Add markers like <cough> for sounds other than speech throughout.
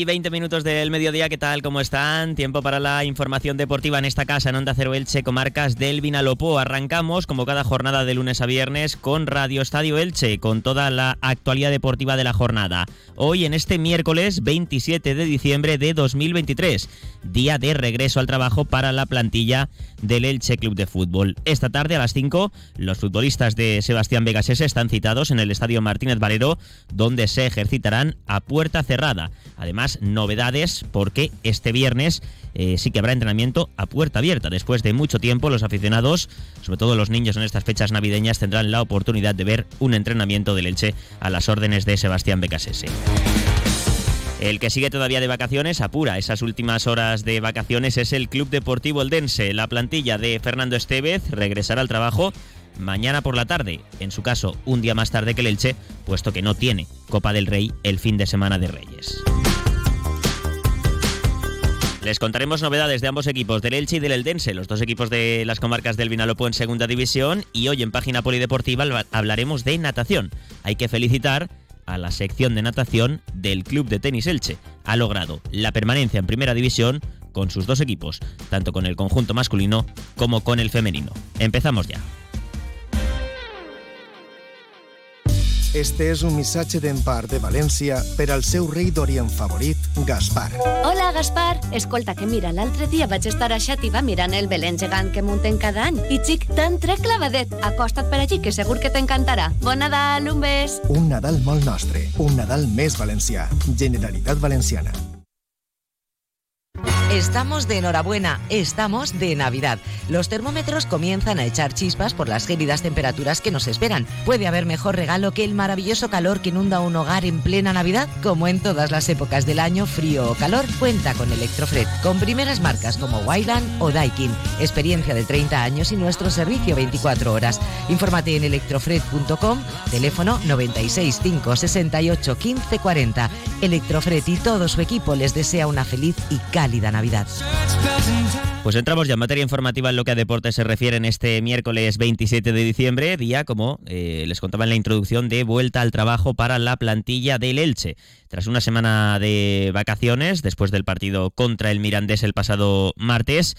Una y 20 minutos del mediodía, ¿qué tal? ¿Cómo están? Tiempo para la información deportiva en esta casa, en Onda Cero Elche, comarcas del Vinalopó. Arrancamos, como cada jornada de lunes a viernes, con Radio Estadio Elche, con toda la actualidad deportiva de la jornada. Hoy, en este miércoles 27 de diciembre de 2023, día de regreso al trabajo para la plantilla del Elche Club de Fútbol. Esta tarde, a las 5, los futbolistas de Sebastián Vegasese están citados en el Estadio Martínez Valero, donde se ejercitarán a puerta cerrada. Además, novedades porque este viernes eh, sí que habrá entrenamiento a puerta abierta. Después de mucho tiempo, los aficionados, sobre todo los niños en estas fechas navideñas, tendrán la oportunidad de ver un entrenamiento del Elche a las órdenes de Sebastián Becasese. El que sigue todavía de vacaciones, apura esas últimas horas de vacaciones, es el Club Deportivo Eldense. La plantilla de Fernando Estevez regresará al trabajo mañana por la tarde, en su caso un día más tarde que el Elche, puesto que no tiene Copa del Rey el fin de semana de Reyes. Les contaremos novedades de ambos equipos, del Elche y del Eldense, los dos equipos de las comarcas del Vinalopó en segunda división. Y hoy en página polideportiva hablaremos de natación. Hay que felicitar a la sección de natación del Club de Tenis Elche. Ha logrado la permanencia en primera división con sus dos equipos, tanto con el conjunto masculino como con el femenino. Empezamos ya. Este és un missatge d'empar de València per al seu rei d'Orient favorit, Gaspar. Hola, Gaspar. Escolta, que mira, l'altre dia vaig estar a Xàtiva mirant el Belén gegant que munten cada any. I, xic, tan tre clavadet. Acosta't per allí, que segur que t'encantarà. Bon Nadal, un bes. Un Nadal molt nostre. Un Nadal més valencià. Generalitat Valenciana. Estamos de enhorabuena, estamos de Navidad. Los termómetros comienzan a echar chispas por las gélidas temperaturas que nos esperan. ¿Puede haber mejor regalo que el maravilloso calor que inunda un hogar en plena Navidad? Como en todas las épocas del año, frío o calor, cuenta con Electrofred, con primeras marcas como Wayland o Daikin, experiencia de 30 años y nuestro servicio 24 horas. Infórmate en electrofred.com, teléfono 96 568 1540. Electrofred y todo su equipo les desea una feliz y cálida Navidad. Pues entramos ya en materia informativa en lo que a deporte se refiere en este miércoles 27 de diciembre, día, como eh, les contaba en la introducción, de vuelta al trabajo para la plantilla del Elche. Tras una semana de vacaciones, después del partido contra el Mirandés el pasado martes,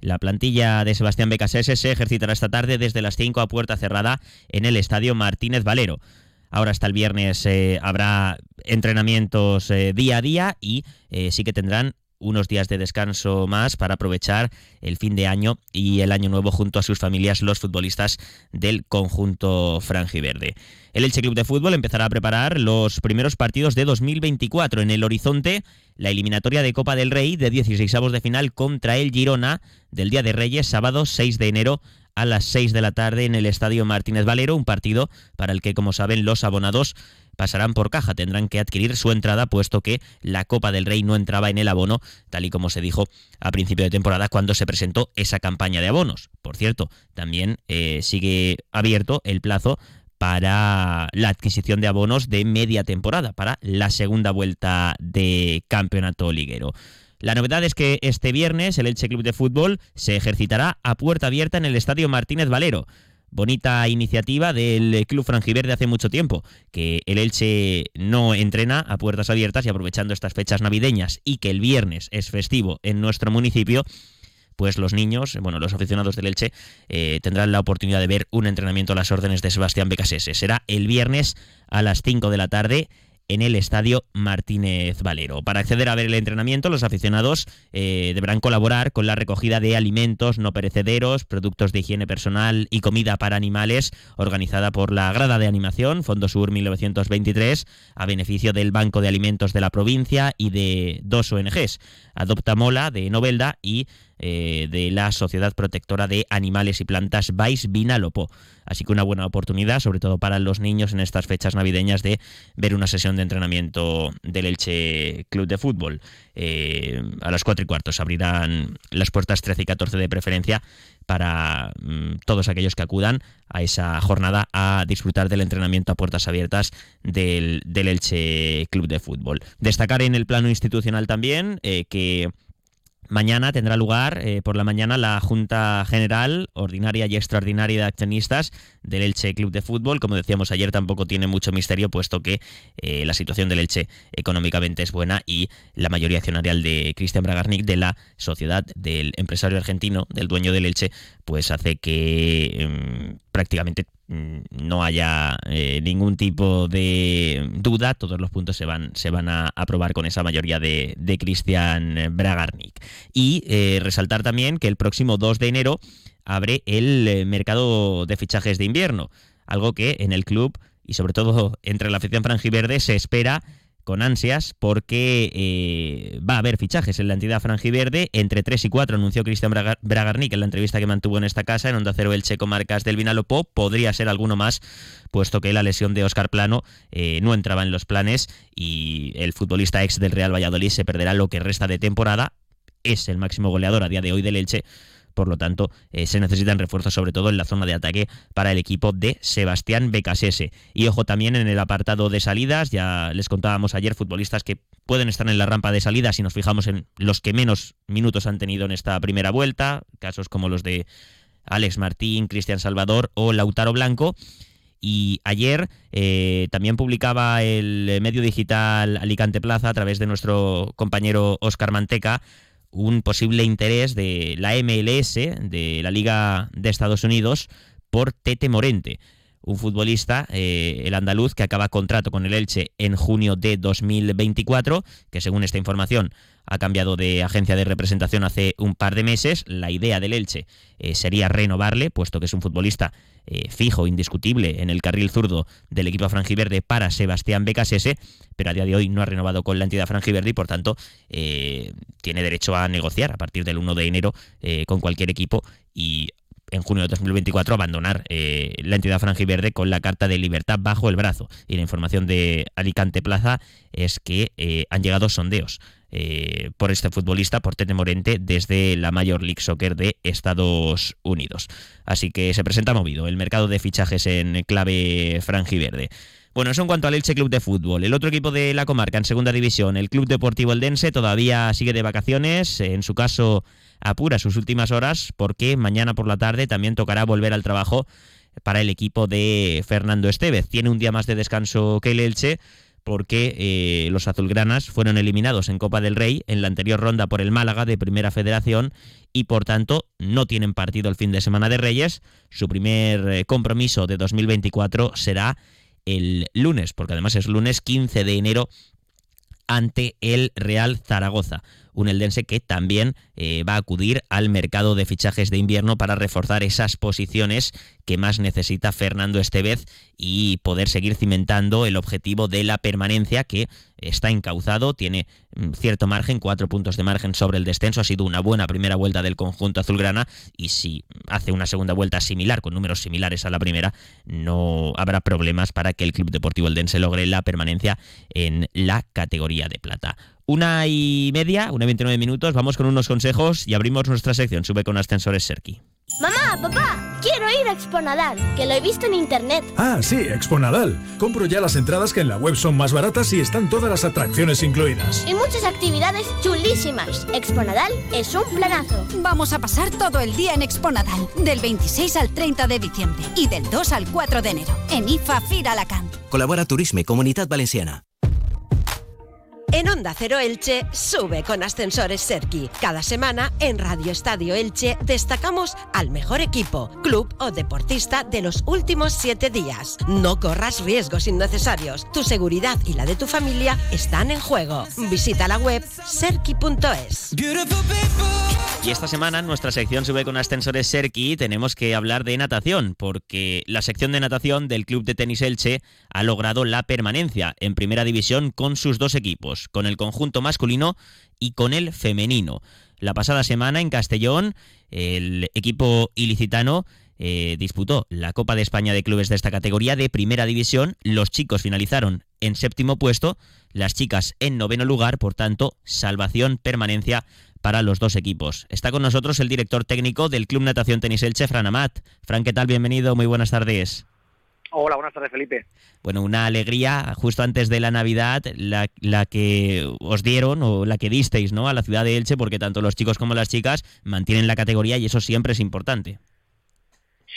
la plantilla de Sebastián Becasese se ejercitará esta tarde desde las 5 a puerta cerrada en el estadio Martínez Valero. Ahora hasta el viernes eh, habrá entrenamientos eh, día a día y sí que tendrán unos días de descanso más para aprovechar el fin de año y el año nuevo junto a sus familias los futbolistas del conjunto franjiverde. El Elche Club de Fútbol empezará a preparar los primeros partidos de 2024 en el horizonte, la eliminatoria de Copa del Rey de 16 avos de final contra el Girona del Día de Reyes, sábado 6 de enero a las 6 de la tarde en el Estadio Martínez Valero, un partido para el que, como saben, los abonados pasarán por caja, tendrán que adquirir su entrada puesto que la Copa del Rey no entraba en el abono, tal y como se dijo a principio de temporada cuando se presentó esa campaña de abonos. Por cierto, también eh, sigue abierto el plazo para la adquisición de abonos de media temporada, para la segunda vuelta de campeonato liguero. La novedad es que este viernes el Elche Club de Fútbol se ejercitará a puerta abierta en el Estadio Martínez Valero bonita iniciativa del Club Frangiverde hace mucho tiempo, que el Elche no entrena a puertas abiertas y aprovechando estas fechas navideñas y que el viernes es festivo en nuestro municipio, pues los niños, bueno, los aficionados del Elche eh, tendrán la oportunidad de ver un entrenamiento a las órdenes de Sebastián Becasese. Será el viernes a las 5 de la tarde en el Estadio Martínez Valero. Para acceder a ver el entrenamiento, los aficionados eh, deberán colaborar con la recogida de alimentos no perecederos, productos de higiene personal y comida para animales, organizada por la Grada de Animación, Fondo Sur 1923, a beneficio del Banco de Alimentos de la provincia y de dos ONGs, Adopta Mola de Novelda y eh, de la Sociedad Protectora de Animales y Plantas Vais Vinalopó. Así que una buena oportunidad, sobre todo para los niños en estas fechas navideñas, de ver una sesión de entrenamiento del Elche Club de Fútbol. Eh, a las 4 y cuarto se abrirán las puertas 13 y 14 de preferencia para mm, todos aquellos que acudan a esa jornada a disfrutar del entrenamiento a puertas abiertas del, del Elche Club de Fútbol. Destacar en el plano institucional también eh, que Mañana tendrá lugar eh, por la mañana la Junta General Ordinaria y Extraordinaria de Accionistas del Elche Club de Fútbol. Como decíamos ayer, tampoco tiene mucho misterio, puesto que eh, la situación del Elche económicamente es buena y la mayoría accionarial de Cristian Bragarnik, de la sociedad del empresario argentino, del dueño del Elche, pues hace que em, prácticamente no haya eh, ningún tipo de duda, todos los puntos se van, se van a aprobar con esa mayoría de, de Cristian Bragarnik. Y eh, resaltar también que el próximo 2 de enero abre el eh, mercado de fichajes de invierno, algo que en el club y sobre todo entre la afición franjiverde se espera con ansias porque eh, va a haber fichajes en la entidad franjiverde. Entre 3 y 4 anunció Cristian Bragarnik en la entrevista que mantuvo en esta casa, en Onda Cero el Checo Marcas del Vinalopó. Podría ser alguno más, puesto que la lesión de Oscar Plano eh, no entraba en los planes y el futbolista ex del Real Valladolid se perderá lo que resta de temporada. Es el máximo goleador a día de hoy del Elche por lo tanto eh, se necesitan refuerzos sobre todo en la zona de ataque para el equipo de Sebastián Becasese. Y ojo también en el apartado de salidas, ya les contábamos ayer futbolistas que pueden estar en la rampa de salida si nos fijamos en los que menos minutos han tenido en esta primera vuelta, casos como los de Alex Martín, Cristian Salvador o Lautaro Blanco. Y ayer eh, también publicaba el medio digital Alicante Plaza a través de nuestro compañero Oscar Manteca un posible interés de la MLS, de la Liga de Estados Unidos, por Tete Morente, un futbolista, eh, el andaluz, que acaba contrato con el Elche en junio de 2024, que según esta información ha cambiado de agencia de representación hace un par de meses. La idea del Elche eh, sería renovarle, puesto que es un futbolista eh, fijo, indiscutible, en el carril zurdo del equipo franjiverde para Sebastián Becasese, pero a día de hoy no ha renovado con la entidad franjiverde y por tanto tiene derecho a negociar a partir del 1 de enero con cualquier equipo y en junio de 2024 abandonar eh, la entidad franjiverde con la carta de libertad bajo el brazo. Y la información de Alicante Plaza es que eh, han llegado sondeos eh, por este futbolista, por Tete Morente, desde la Major League Soccer de Estados Unidos. Así que se presenta movido el mercado de fichajes en clave franjiverde. Bueno, eso en cuanto al Elche Club de Fútbol. El otro equipo de la comarca en segunda división, el Club Deportivo Eldense, todavía sigue de vacaciones. En su caso, apura sus últimas horas porque mañana por la tarde también tocará volver al trabajo para el equipo de Fernando Estevez. Tiene un día más de descanso que el Elche porque eh, los azulgranas fueron eliminados en Copa del Rey en la anterior ronda por el Málaga de Primera Federación y por tanto no tienen partido el fin de semana de Reyes. Su primer eh, compromiso de 2024 será el lunes, porque además es lunes 15 de enero ante el Real Zaragoza un eldense que también eh, va a acudir al mercado de fichajes de invierno para reforzar esas posiciones que más necesita Fernando Estevez y poder seguir cimentando el objetivo de la permanencia que está encauzado, tiene mm, cierto margen, cuatro puntos de margen sobre el descenso, ha sido una buena primera vuelta del conjunto azulgrana y si hace una segunda vuelta similar, con números similares a la primera, no habrá problemas para que el Club Deportivo Eldense logre la permanencia en la categoría de plata. Una y media, una y 29 minutos, vamos con unos consejos y abrimos nuestra sección. Sube con ascensores Serki. Mamá, papá, quiero ir a Exponadal, que lo he visto en internet. Ah, sí, Exponadal. Compro ya las entradas que en la web son más baratas y están todas las atracciones incluidas. Y muchas actividades chulísimas. Exponadal es un planazo. Vamos a pasar todo el día en Exponadal, del 26 al 30 de diciembre y del 2 al 4 de enero, en IFA Fira Alacant. Colabora Turisme, Comunidad Valenciana. En Onda Cero Elche sube con ascensores Serki. Cada semana en Radio Estadio Elche destacamos al mejor equipo, club o deportista de los últimos siete días. No corras riesgos innecesarios. Tu seguridad y la de tu familia están en juego. Visita la web serki.es. Y esta semana en nuestra sección Sube con Ascensores Serki tenemos que hablar de natación, porque la sección de natación del Club de Tenis Elche ha logrado la permanencia en primera división con sus dos equipos, con el conjunto masculino y con el femenino. La pasada semana en Castellón, el equipo ilicitano eh, disputó la Copa de España de Clubes de esta categoría de primera división. Los chicos finalizaron en séptimo puesto, las chicas en noveno lugar, por tanto, salvación, permanencia para los dos equipos. Está con nosotros el director técnico del Club Natación Tenis Elche, Fran Amat. Fran, ¿qué tal? Bienvenido, muy buenas tardes. Hola, buenas tardes, Felipe. Bueno, una alegría justo antes de la Navidad, la, la, que os dieron o la que disteis ¿no? a la ciudad de Elche, porque tanto los chicos como las chicas mantienen la categoría y eso siempre es importante.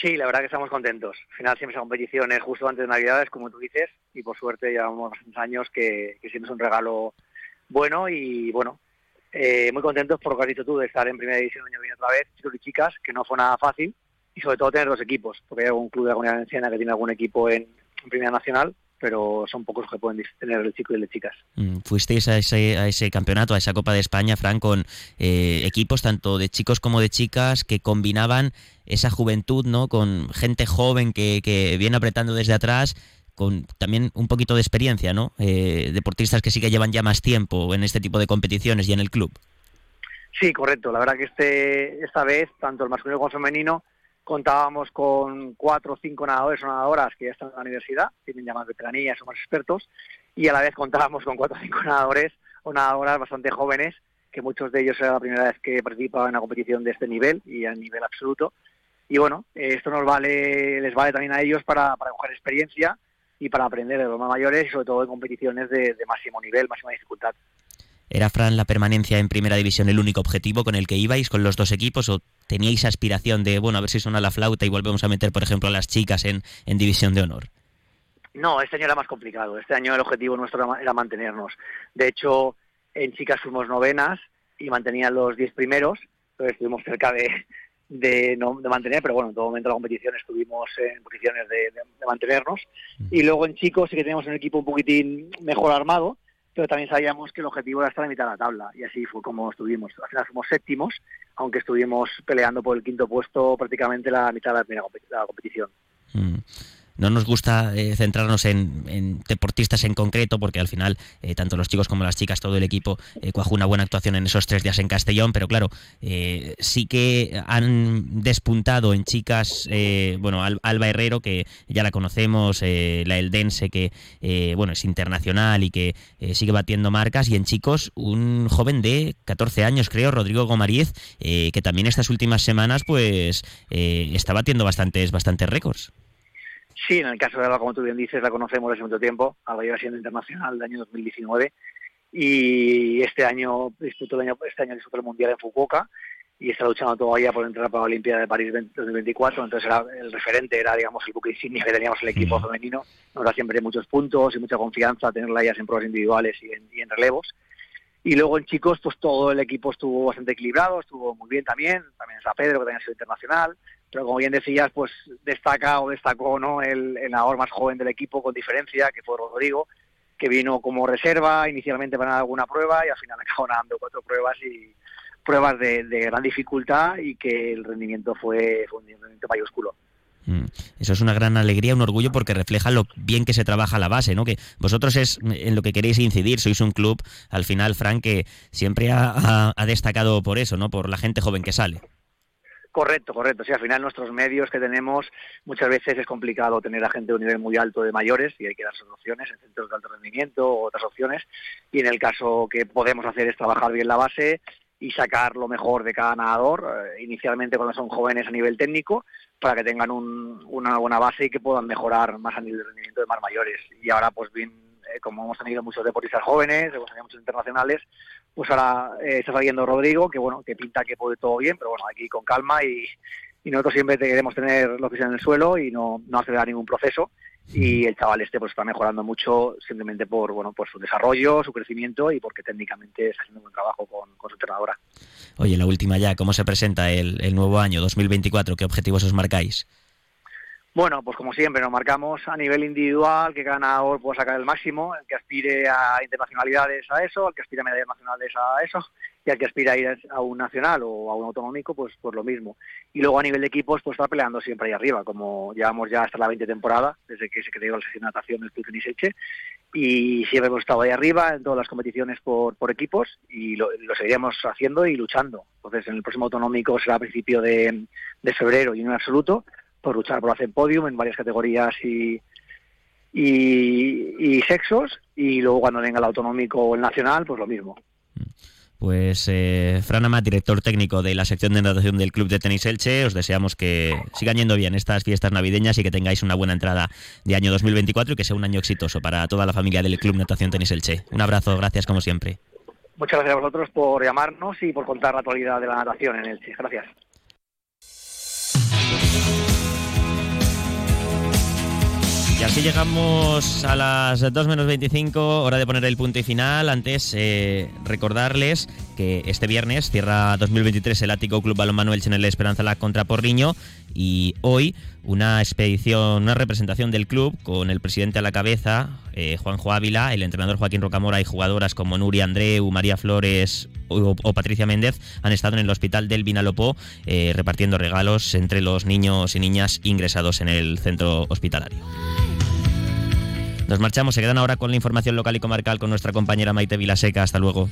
Sí, la verdad que estamos contentos. Al final siempre son competiciones justo antes de Navidades, como tú dices, y por suerte llevamos años que, que siempre es un regalo bueno y bueno, eh, muy contentos por lo que has dicho tú de estar en primera división año viene otra vez, chicos y chicas, que no fue nada fácil y sobre todo tener dos equipos, porque hay algún club de la comunidad valenciana que tiene algún equipo en, Primera Nacional, pero son pocos los que pueden tener el chico y el de chicas. Mm, fuisteis a ese, a ese campeonato, a esa Copa de España, Fran, con eh, equipos tanto de chicos como de chicas que combinaban esa juventud, ¿no? Con gente joven que, que viene apretando desde atrás con también un poquito de experiencia, ¿no? Eh, deportistas que sí que llevan ya más tiempo en este tipo de competiciones y en el club. Sí, correcto. La verdad que este esta vez, tanto el masculino como el femenino, contábamos con cuatro o cinco nadadores o nadadoras que ya están en la universidad, tienen ya más veteranía, son más expertos, y a la vez contábamos con cuatro o cinco nadadores o nadadoras bastante jóvenes, que muchos de ellos era la primera vez que participaban en una competición de este nivel y a nivel absoluto. Y bueno, esto nos vale, les vale también a ellos para, para coger experiencia y para aprender de los más mayores y sobre todo en competiciones de, de máximo nivel, máxima dificultad. ¿Era, Fran, la permanencia en Primera División el único objetivo con el que ibais con los dos equipos o teníais aspiración de, bueno, a ver si suena la flauta y volvemos a meter, por ejemplo, a las chicas en, en División de Honor? No, este año era más complicado. Este año el objetivo nuestro era mantenernos. De hecho, en chicas fuimos novenas y mantenían los diez primeros, entonces estuvimos cerca de, de, no, de mantener, pero bueno, en todo momento de la competición estuvimos en posiciones de, de, de mantenernos. Y luego en chicos sí que teníamos un equipo un poquitín mejor armado, pero también sabíamos que el objetivo era estar a mitad de la tabla y así fue como estuvimos. Al final fuimos séptimos, aunque estuvimos peleando por el quinto puesto prácticamente la mitad de la primera competición. Mm no nos gusta eh, centrarnos en, deportistas en concreto, porque al final, eh, tanto los chicos como las chicas, todo el equipo eh, cuajó una buena actuación en esos tres días en Castellón, pero claro, eh, sí que han despuntado en chicas, bueno, Alba Herrero, que ya la conocemos, la Eldense, que bueno, es internacional y que sigue batiendo marcas, y en chicos, un joven de 14 años, creo, Rodrigo Gomariz, que también estas últimas semanas, pues, está batiendo bastantes, bastantes récords. Sí, en el caso de Alba, como tú bien dices, la conocemos desde mucho tiempo. Alba lleva siendo internacional del año 2019 y este año disputó el año, este año disputó el Mundial en Fukuoka y está luchando todavía por entrar para la Olimpiada de París 2024. Entonces era, el referente era, digamos, el buque insignia que teníamos el equipo femenino. Nos da siempre muchos puntos y mucha confianza tenerla ya en pruebas individuales y en, y en relevos. Y luego en chicos, pues todo el equipo estuvo bastante equilibrado, estuvo muy bien también. También está Pedro, que también ha sido internacional pero como bien decías, pues destaca o destacó ¿no? el, el nadador más joven del equipo con diferencia, que fue Rodrigo, que vino como reserva inicialmente para alguna prueba y al final <laughs> acabó nadando cuatro pruebas y pruebas de, de gran dificultad y que el rendimiento fue, fue un rendimiento mayúsculo. Mm. Eso es una gran alegría, un orgullo porque refleja lo bien que se trabaja la base, ¿no? Que vosotros es en lo que queréis incidir, sois un club, al final, Frank, que siempre ha, ha, ha destacado por eso, ¿no? Por la gente joven que sale. Correcto, correcto. Sí, al final nuestros medios que tenemos muchas veces es complicado tener a gente de un nivel muy alto de mayores y hay que dar opciones en centros de alto rendimiento o otras opciones. Y en el caso que podemos hacer es trabajar bien la base y sacar lo mejor de cada nadador, eh, inicialmente cuando son jóvenes a nivel técnico, para que tengan un, una buena base y que puedan mejorar más a nivel de rendimiento de más mayores. Y ahora, pues bien, eh, como hemos tenido muchos deportistas jóvenes, hemos tenido muchos internacionales, pues ahora eh, está saliendo Rodrigo, que bueno, que pinta que puede todo bien, pero bueno, aquí con calma y, nosotros siempre queremos tener los pies en el suelo y no, no acelerar ningún proceso y el chaval este pues está mejorando mucho simplemente por bueno por su desarrollo, su crecimiento y porque técnicamente está haciendo un buen trabajo con, con su entrenadora. Oye, la última ya, ¿cómo se presenta el, el nuevo año 2024? ¿Qué objetivos os marcáis? Bueno, pues como siempre, nos marcamos a nivel individual que cada nadador pueda sacar el máximo, el que aspire a internacionalidades a eso, el que aspire a medallas nacionales a eso, y el que aspire a ir a un nacional o a un autonómico, pues, pues lo mismo. Y luego a nivel de equipos, pues está peleando siempre ahí arriba, como llevamos ya hasta la 20 temporada, desde que se creó la sesión de natación del Club Tenis y siempre hemos estado ahí arriba en todas las competiciones por, por equipos y lo, lo, seguiremos haciendo y luchando. Entonces, en el próximo autonómico será a principio de, de febrero y en absoluto, por luchar por hacer podium en varias categorías y, y, y, sexos y luego cuando venga el autonómico o el nacional pues lo mismo. Pues eh, Fran Amat, director técnico de la sección de natación del Club de Tenis Elche, os deseamos que sigan yendo bien estas fiestas navideñas y que tengáis una buena entrada de año 2024 y que sea un año exitoso para toda la familia del Club Natación Tenis Elche. Un abrazo, gracias como siempre. Muchas gracias a vosotros por llamarnos y por contar la actualidad de la natación en Elche. Gracias. Y así llegamos a las 2 menos 25, hora de poner el punto y final. Antes, eh, recordarles que este viernes cierra 2023 el Ático Club Balonmano Elche en el Esperanza La contra Porriño y hoy una expedición, una representación del club con el presidente a la cabeza, eh, Juanjo Ávila, el entrenador Joaquín Rocamora y jugadoras como Nuria Andreu, María Flores o, o Patricia Méndez han estado en el hospital del Vinalopó eh, repartiendo regalos entre los niños y niñas ingresados en el centro hospitalario. Nos marchamos, se quedan ahora con la información local y comarcal con nuestra compañera Maite Vilaseca. Hasta luego.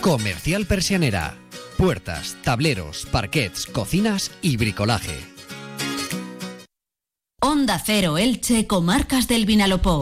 Comercial Persianera. Puertas, tableros, parquets, cocinas y bricolaje. Onda Cero Elche, Comarcas del Vinalopó.